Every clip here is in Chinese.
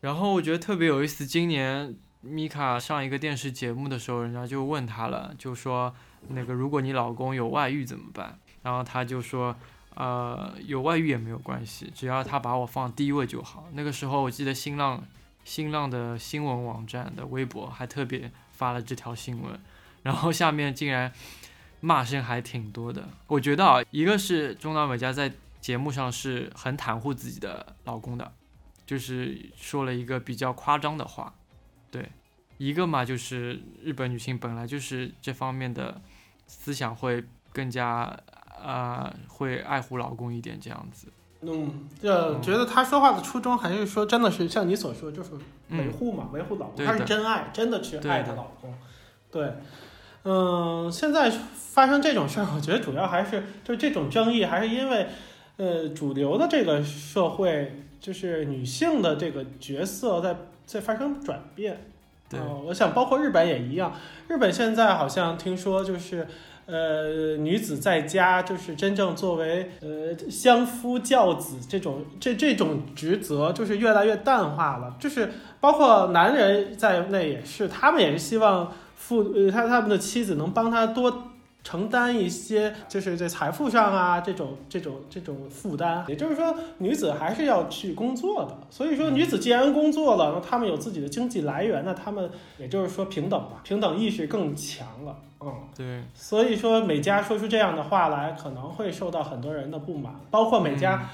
然后我觉得特别有意思，今年米卡上一个电视节目的时候，人家就问他了，就说那个如果你老公有外遇怎么办？然后他就说，呃，有外遇也没有关系，只要他把我放第一位就好。那个时候我记得新浪新浪的新闻网站的微博还特别发了这条新闻，然后下面竟然骂声还挺多的。我觉得啊，一个是中岛美嘉在节目上是很袒护自己的老公的，就是说了一个比较夸张的话，对。一个嘛，就是日本女性本来就是这方面的思想会更加呃会爱护老公一点这样子。嗯，就觉得她说话的初衷还是说，真的是像你所说，就是维护嘛，维护老公，对她是真爱，真的去爱她老公。对，嗯，现在发生这种事儿，我觉得主要还是就这种争议，还是因为呃主流的这个社会，就是女性的这个角色在在发生转变。对呃我想包括日本也一样，日本现在好像听说就是。呃，女子在家就是真正作为呃相夫教子这种这这种职责，就是越来越淡化了。就是包括男人在内也是，他们也是希望父呃他他们的妻子能帮他多承担一些，就是在财富上啊这种这种这种负担。也就是说，女子还是要去工作的。所以说，女子既然工作了，那她们有自己的经济来源，那她们也就是说平等吧，平等意识更强了。嗯。对，所以说，美嘉说出这样的话来，可能会受到很多人的不满，包括美嘉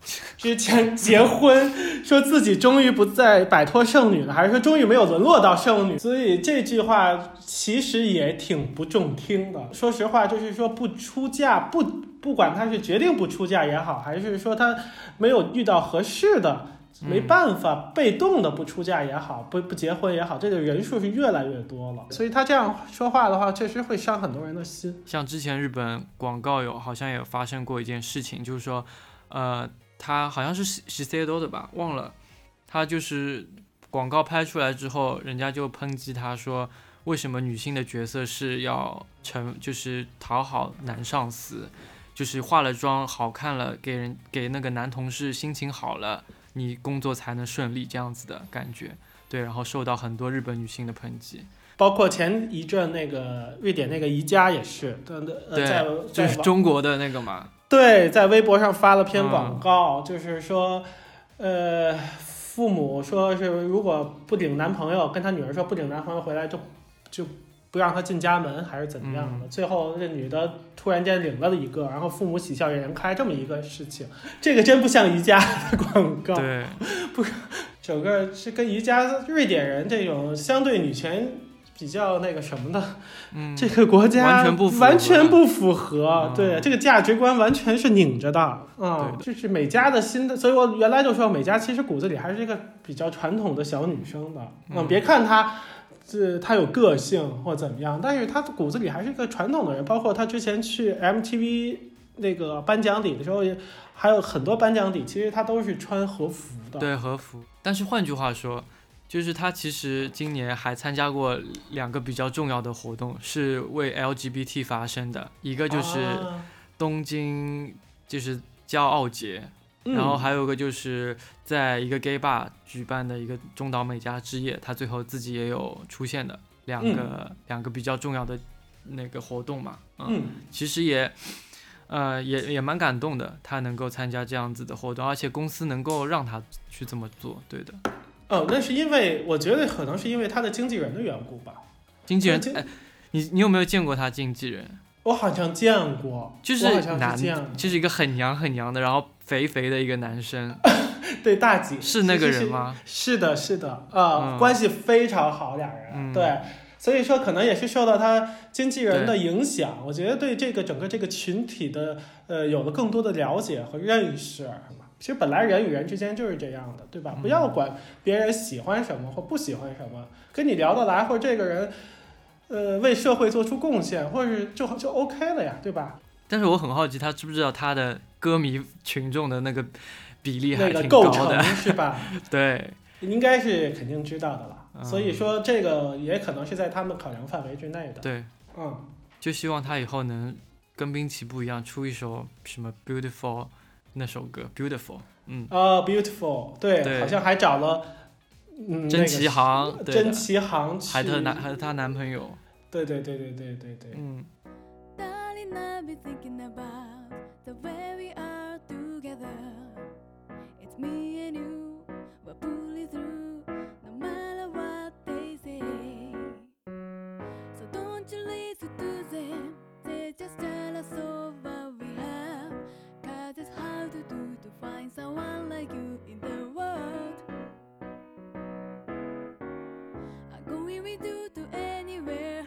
之前结婚，说自己终于不再摆脱剩女了，还是说终于没有沦落到剩女。所以这句话其实也挺不中听的。说实话，就是说不出嫁，不不管他是决定不出嫁也好，还是说他没有遇到合适的。没办法，被动的不出嫁也好，不不结婚也好，这个人数是越来越多了。所以他这样说话的话，确实会伤很多人的心。像之前日本广告有好像也发生过一件事情，就是说，呃，他好像是是 C 多的吧，忘了，他就是广告拍出来之后，人家就抨击他说，为什么女性的角色是要成就是讨好男上司，就是化了妆好看了，给人给那个男同事心情好了。你工作才能顺利，这样子的感觉，对，然后受到很多日本女性的抨击，包括前一阵那个瑞典那个宜家也是，对呃，对在就是中国的那个嘛，对在微博上发了篇嗯广告，就是说，呃，父母说是如果不领男朋友，跟他女儿说不领男朋友回来就就不让他进家门，还是怎么样的？最后这女的突然间领了一个，然后父母喜笑颜开，这么一个事情，这个真不像宜家的广告。对，整个是跟宜家瑞典人这种相对女权比较那个什么的，嗯，这个国家完全不符合完全不符合嗯对这个价值观完全是拧着的啊、就是美嘉的新的，所以我原来就说美嘉其实骨子里还是一个比较传统的小女生的，嗯别看她。这她有个性或怎么样，但是她骨子里还是一个传统的人。包括她之前去 MTV 那个颁奖礼的时候，也还有很多颁奖礼，其实她都是穿和服的。对和服。但是换句话说，就是他其实今年还参加过两个比较重要的活动，是为 LGBT 发声的，一个就是啊东京就是骄傲节，嗯然后还有一个就是在一个 gay bar 举办的一个中岛美嘉之夜，他最后自己也有出现的两个、两个比较重要的那个活动嘛，嗯，嗯其实也。呃，也也蛮感动的，他能够参加这样子的活动，而且公司能够让他去这么做，对的。哦，那是因为我觉得可能是因为他的经纪人的缘故吧。经纪人经，哎，你你有没有见过他经纪人？我好像见过，就是我好像男是见过，就是一个很娘很娘的，然后肥肥的一个男生，对大姐是那个人吗？是的，是的，啊、嗯关系非常好，俩人，嗯对，所以说可能也是受到他经纪人的影响，我觉得对这个整个这个群体的呃有了更多的了解和认识。其实本来人与人之间就是这样的，对吧？嗯不要管别人喜欢什么或不喜欢什么，跟你聊得来，或者这个人，呃，为社会做出贡献，或者是就就 OK 了呀，对吧？但是我很好奇，他知不知道他的歌迷群众的那个比例还那个挺构成？是吧？对，应该是肯定知道的了。嗯所以说这个也可能是在他们考量范围之内的。对，嗯，就希望他以后能跟滨崎步一样出一首什么 Beautiful 那首歌 Beautiful，嗯，哦、b e a u t i f u l 对，好像还找了嗯，甄奇航，对的真奇航去，还她男还是她男朋友，对对对对对对对，嗯，I've been thinking about the way we are together. It's me and you, we're pulling through, You to anywhere.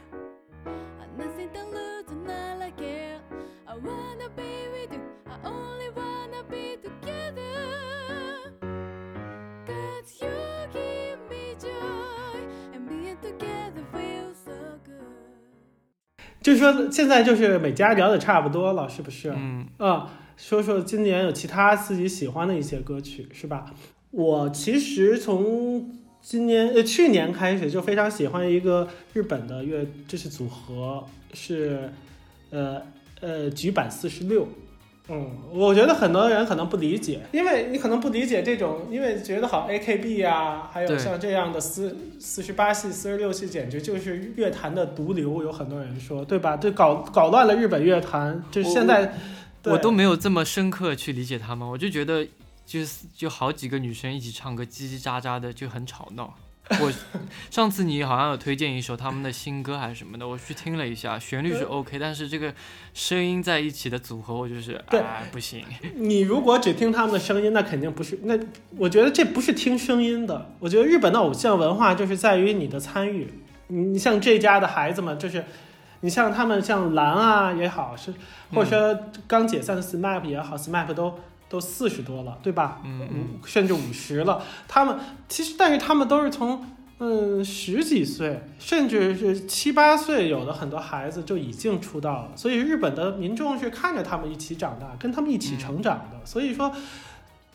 Nothing to lose and all I care. I wanna be with you. I only wanna be together. Cause you give me joy. And being together feels so good. 就是说现在就是每家聊的差不多了，是不是？嗯，啊，说说今年有其他自己喜欢的一些歌曲，是吧？我其实从今年呃去年开始就非常喜欢一个日本的乐，这是组合是呃呃局版四十六。嗯，我觉得很多人可能不理解，因为你可能不理解这种，因为觉得好 AKB 啊，还有像这样的四四十八系、四十六系，简直就是乐坛的毒瘤，有很多人说，对吧？对，搞搞乱了日本乐坛，就是现在我都没有这么深刻去理解他们，我就觉得就是就好几个女生一起唱歌叽叽喳喳的就很吵闹。我上次你好像有推荐一首他们的新歌还是什么的，我去听了一下，旋律是 OK，但是这个声音在一起的组合我就是对哎不行。你如果只听他们的声音，那肯定不是。那我觉得这不是听声音的。我觉得日本的偶像文化就是在于你的参与。你你像这家的孩子们，就是你像他们像蓝啊也好，是或者说刚解散的 SMAP 也好，SMAP 都都四十多了，对吧？嗯嗯，甚至五十了。他们其实，但是他们都是从嗯十几岁，甚至是七八岁，有的很多孩子就已经出道了。所以日本的民众是看着他们一起长大，跟他们一起成长的。所以说，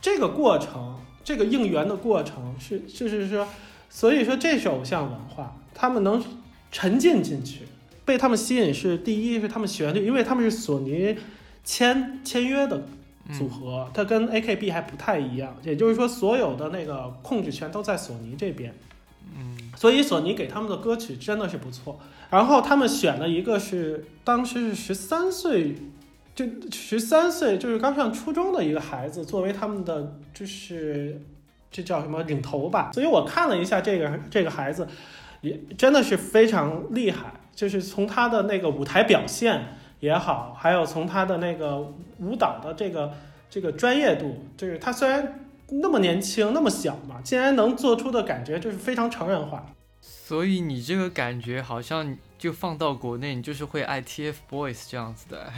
这个过程，这个应援的过程是，就是说，所以说这是偶像文化，他们能沉浸进去，被他们吸引是第一是他们旋律，因为他们是索尼签签约的组合，它跟 AKB 还不太一样，也就是说，所有的那个控制权都在索尼这边。嗯，所以索尼给他们的歌曲真的是不错。然后他们选了一个是当时是十三岁，就十三岁就是刚上初中的一个孩子作为他们的就是这叫什么领头吧。所以我看了一下这个这个孩子，也真的是非常厉害，就是从他的那个舞台表现也好，还有从他的那个舞蹈的这个这个专业度，就是他虽然那么年轻那么小嘛，竟然能做出的感觉就是非常成人化。所以你这个感觉好像就放到国内，你就是会爱 TFBOYS 这样子的。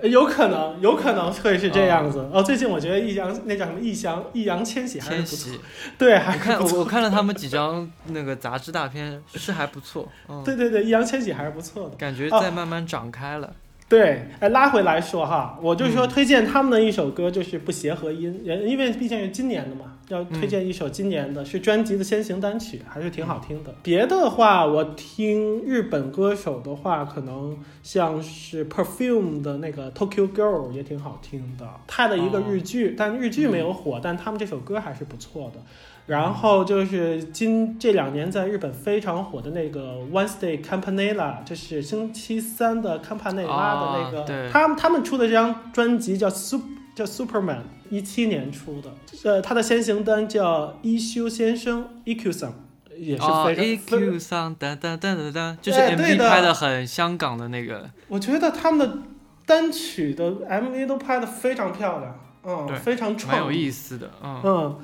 呃有可能，有可能会是这样子。哦，最近我觉得易烊那叫什么易烊易烊千玺还是不错，对，还看。我我看了他们几张那个杂志大片，是还不错，嗯，对对对，易烊千玺还是不错的。感觉哦在慢慢长开了。对，哎，拉回来说哈，我就说嗯推荐他们的一首歌，就是不协和音，呃因为毕竟是今年的嘛，要推荐一首今年的，是专辑的先行单曲，还是挺好听的。别的话，我听日本歌手的话，可能像是 Perfume 的那个 Tokyo Girl 也挺好听的，他的一个日剧，但日剧没有火，但他们这首歌还是不错的。然后就是今这两年在日本非常火的那个 Wednesday Campanella，就是星期三的康帕内拉的那个，他们他们出的这张专辑叫 Super 叫 Superman，一七年出的，呃，他的先行单叫一休先生 EQ 桑，也是哦非常、EQ 上当当当当当，就是 MV 的。拍的很香港的那个，我觉得他们的单曲的 MV 都拍的非常漂亮，嗯，非常蛮有。意思的，嗯，嗯，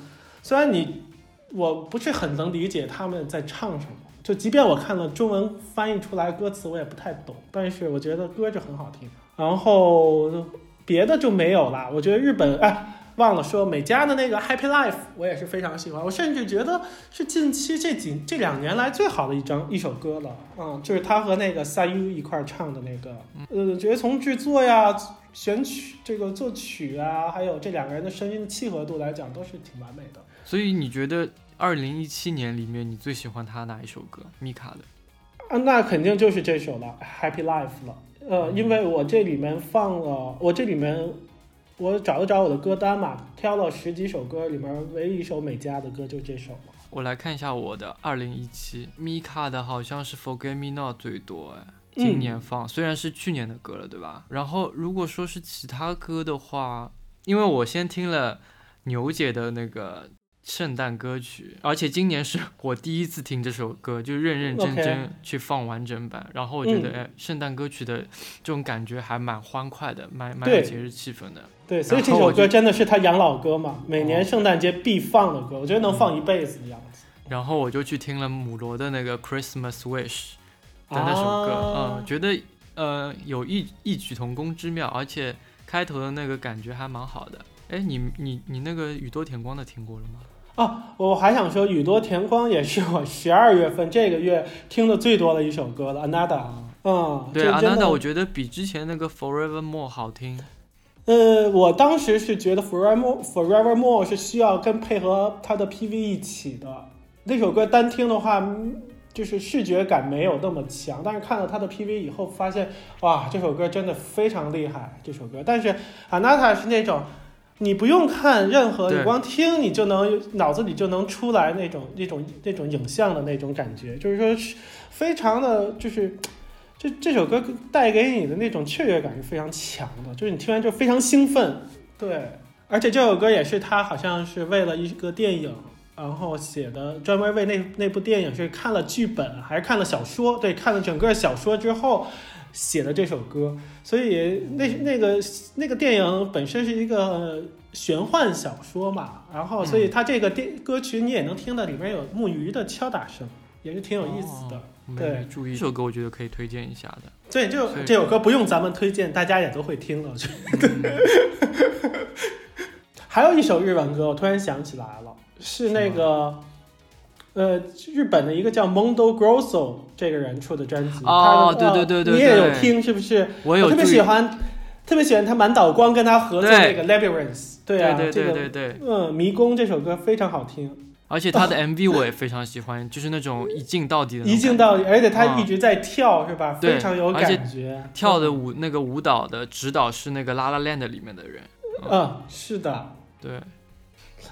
虽然你我不是很能理解他们在唱什么，就即便我看了中文翻译出来歌词，我也不太懂，但是我觉得歌就很好听。然后别的就没有啦。我觉得日本哎。忘了说，美嘉的那个 《Happy Life》我也是非常喜欢，我甚至觉得是近期这几这两年来最好的一张一首歌了。嗯，就是他和那个 Sayu 一块儿唱的那个，呃，觉得从制作呀、选曲、这个作曲啊，还有这两个人的声音的契合度来讲，都是挺完美的。所以你觉得二零一七年里面你最喜欢他哪一首歌？米卡的，啊，那肯定就是这首了，《Happy Life》了。呃，因为我这里面放了，我这里面我找了找我的歌单嘛，挑了十几首歌，里面唯一一首美嘉的歌就这首嘛。我来看一下我的二零一七，Mika 的好像是 Forget Me Not 最多哎，嗯今年放、虽然是去年的歌了，对吧？然后如果说是其他歌的话，因为我先听了牛姐的那个圣诞歌曲，而且今年是 我第一次听这首歌，就认认真真去放完整版。然后我觉得，嗯哎，圣诞歌曲的这种感觉还蛮欢快的，蛮蛮有节日气氛的。对，所以这首歌真的是他养老歌嘛，每年哦圣诞节必放的歌，我觉得能放一辈子的样子。然后我就去听了母罗的那个 Christmas Wish 的那首歌，啊嗯，觉得呃有异异曲同工之妙，而且开头的那个感觉还蛮好的。哎，你你你那个宇多田光的听过了吗？啊，我还想说，宇多田光也是我 十二月份这个月听的最多的一首歌了。啊，嗯，对真的，Ananda 我觉得比之前那个 Forevermore 好听。呃，我当时是觉得 Forever Forevermore 是需要跟配合它的 PV 一起的。那首歌单听的话，嗯就是视觉感没有那么强，但是看了它的 PV 以后，发现哇，这首歌真的非常厉害。这首歌，但是 Anata 是那种你不用看任何，你光听你就能脑子里就能出来那种那种那种影像的那种感觉，就是说是非常的就是。这这首歌带给你的那种雀跃感是非常强的，就是你听完就非常兴奋，对。而且这首歌也是他好像是为了一个电影，然后写的，专门为那那部电影是看了剧本还是看了小说？对，看了整个小说之后写的这首歌。所以那那个那个电影本身是一个玄幻小说嘛，然后所以它这个电歌曲你也能听到里面有木鱼的敲打声，也是挺有意思的。哦对注意这首歌，我觉得可以推荐一下的。对，这所以这首歌不用咱们推荐，大家也都会听了。我觉得嗯 还有一首日文歌，我突然想起来了，是那个呃日本的一个叫 Mondo Grosso 这个人出的专辑。哦对对对对呃你也有听是不是？我有特别喜欢，特别喜欢他满岛光跟他合作那个 Labyrinth。对啊，对对对对，嗯，迷宫这首歌非常好听，而且他的 MV 我也非常喜欢，就是那种一镜到底的一镜到底，而且他啊一直在跳，是吧？对非常有感觉。跳的舞那个舞蹈的指导是那个《La La Land》里面的人。嗯，是的。对，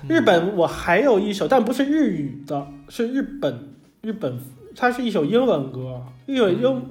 日本我还有一首，但不是日语的，是日本日本，它是一首英文歌，一首英，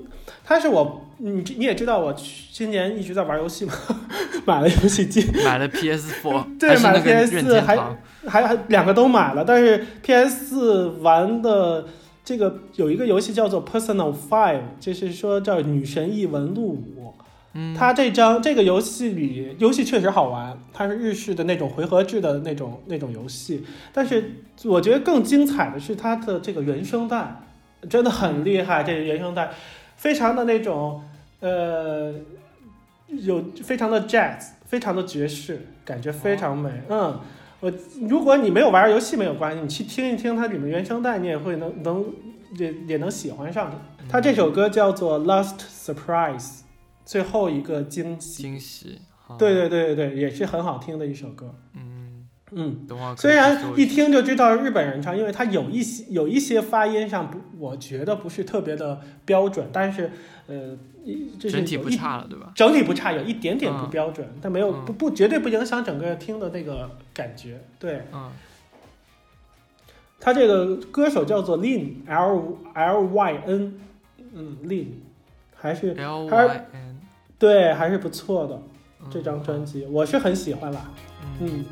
它是我你你也知道，我去今年一直在玩游戏嘛，买了游戏机，买了 PS Four，对买了那个 PS4 任天还。还还两个都买了，但是 PS 四玩的这个有一个游戏叫做 Personal Five，就是说叫女神异闻录五。嗯，它这张这个游戏里，游戏确实好玩，它是日式的那种回合制的那种那种游戏。但是我觉得更精彩的是它的这个原声带，真的很厉害。这个原声带非常的那种呃，有非常的 jazz，非常的爵士，感觉非常美。嗯，我如果你没有玩游戏没有关系，你去听一听它里面原声带，你也会能能也也能喜欢上它。它这首歌叫做《Last Surprise》，最后一个惊喜。惊喜。对，对对对对，也是很好听的一首歌。嗯，嗯，虽然一听就知道日本人唱，因为它有一些有一些发音上不，我觉得不是特别的标准，但是呃，一就是整体不差了，对吧？整体不差，有一点点不嗯标准，但没有嗯不不绝对不影响整个听的那个感觉。对，嗯，他这个歌手叫做 Lin L L Y N，嗯，Lin 还是还是对还是不错的嗯这张专辑，我是很喜欢啦。嗯嗯，